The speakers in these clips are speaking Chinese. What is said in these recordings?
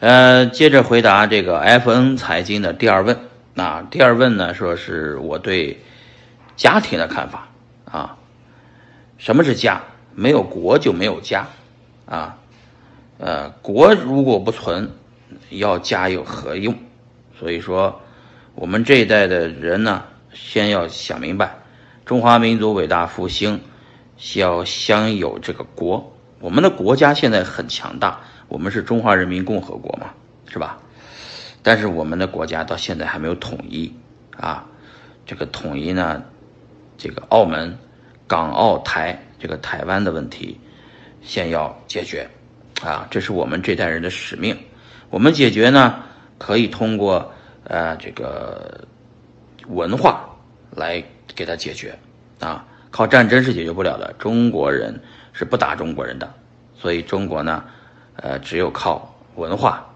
呃，接着回答这个 FN 财经的第二问。那第二问呢，说是我对家庭的看法啊。什么是家？没有国就没有家啊。呃，国如果不存，要家有何用？所以说，我们这一代的人呢，先要想明白，中华民族伟大复兴，要享有这个国。我们的国家现在很强大。我们是中华人民共和国嘛，是吧？但是我们的国家到现在还没有统一啊。这个统一呢，这个澳门、港澳台这个台湾的问题，先要解决啊。这是我们这代人的使命。我们解决呢，可以通过呃这个文化来给它解决啊。靠战争是解决不了的，中国人是不打中国人的，所以中国呢。呃，只有靠文化，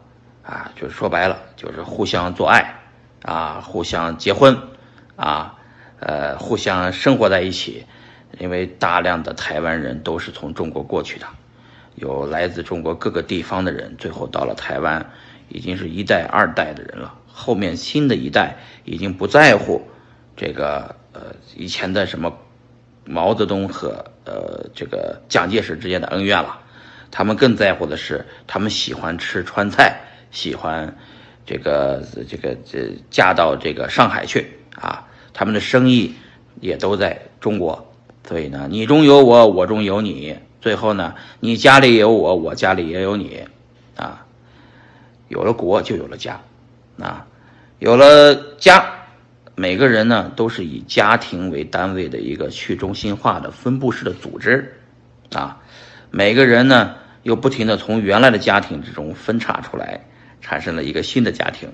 啊，就是说白了，就是互相做爱，啊，互相结婚，啊，呃，互相生活在一起。因为大量的台湾人都是从中国过去的，有来自中国各个地方的人，最后到了台湾，已经是一代、二代的人了。后面新的一代已经不在乎这个呃以前的什么毛泽东和呃这个蒋介石之间的恩怨了。他们更在乎的是，他们喜欢吃川菜，喜欢这个这个这嫁到这个上海去啊。他们的生意也都在中国，所以呢，你中有我，我中有你，最后呢，你家里有我，我家里也有你啊。有了国，就有了家啊。有了家，每个人呢都是以家庭为单位的一个去中心化的分布式的组织啊。每个人呢，又不停的从原来的家庭之中分叉出来，产生了一个新的家庭。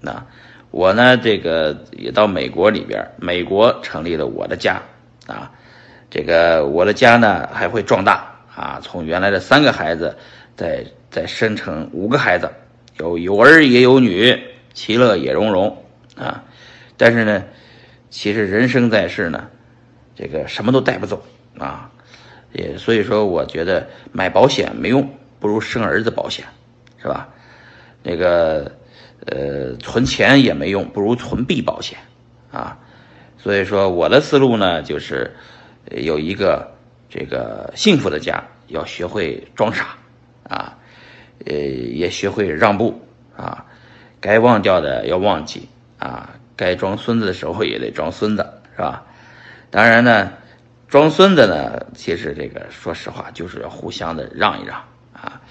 那我呢，这个也到美国里边，美国成立了我的家啊。这个我的家呢，还会壮大啊，从原来的三个孩子，再再生成五个孩子，有有儿也有女，其乐也融融啊。但是呢，其实人生在世呢，这个什么都带不走啊。也所以说，我觉得买保险没用，不如生儿子保险，是吧？那个呃，存钱也没用，不如存币保险啊。所以说，我的思路呢，就是有一个这个幸福的家，要学会装傻啊，呃，也学会让步啊，该忘掉的要忘记啊，该装孙子的时候也得装孙子，是吧？当然呢。装孙子呢，其实这个说实话就是要互相的让一让啊，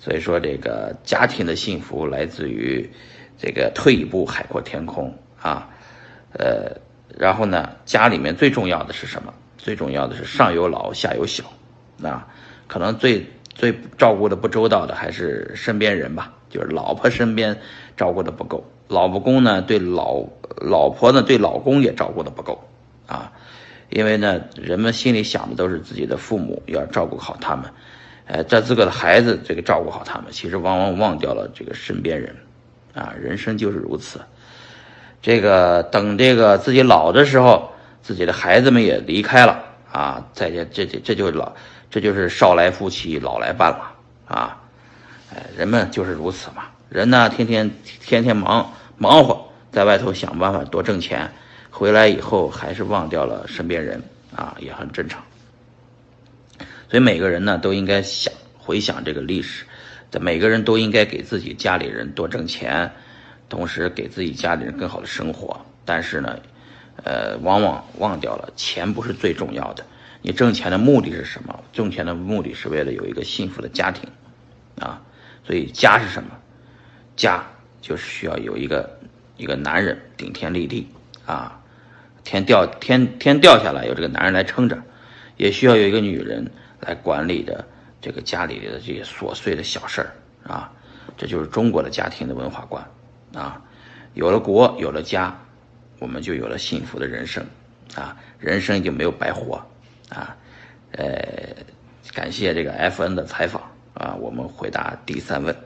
所以说这个家庭的幸福来自于这个退一步海阔天空啊，呃，然后呢，家里面最重要的是什么？最重要的是上有老下有小，啊，可能最最照顾的不周到的还是身边人吧，就是老婆身边照顾的不够，老公呢对老老婆呢对老公也照顾的不够啊。因为呢，人们心里想的都是自己的父母要照顾好他们，呃，这自个的孩子这个照顾好他们，其实往往忘掉了这个身边人，啊，人生就是如此。这个等这个自己老的时候，自己的孩子们也离开了啊，再这，这这这就老，这就是少来夫妻老来伴了啊，哎，人们就是如此嘛。人呢，天天天天忙忙活，在外头想办法多挣钱。回来以后还是忘掉了身边人啊，也很正常。所以每个人呢都应该想回想这个历史，每个人都应该给自己家里人多挣钱，同时给自己家里人更好的生活。但是呢，呃，往往忘掉了钱不是最重要的。你挣钱的目的是什么？挣钱的目的是为了有一个幸福的家庭啊。所以家是什么？家就是需要有一个一个男人顶天立地啊。天掉天天掉下来，有这个男人来撑着，也需要有一个女人来管理着这个家里的这些琐碎的小事儿啊。这就是中国的家庭的文化观啊。有了国，有了家，我们就有了幸福的人生啊，人生就没有白活啊。呃，感谢这个 FN 的采访啊，我们回答第三问。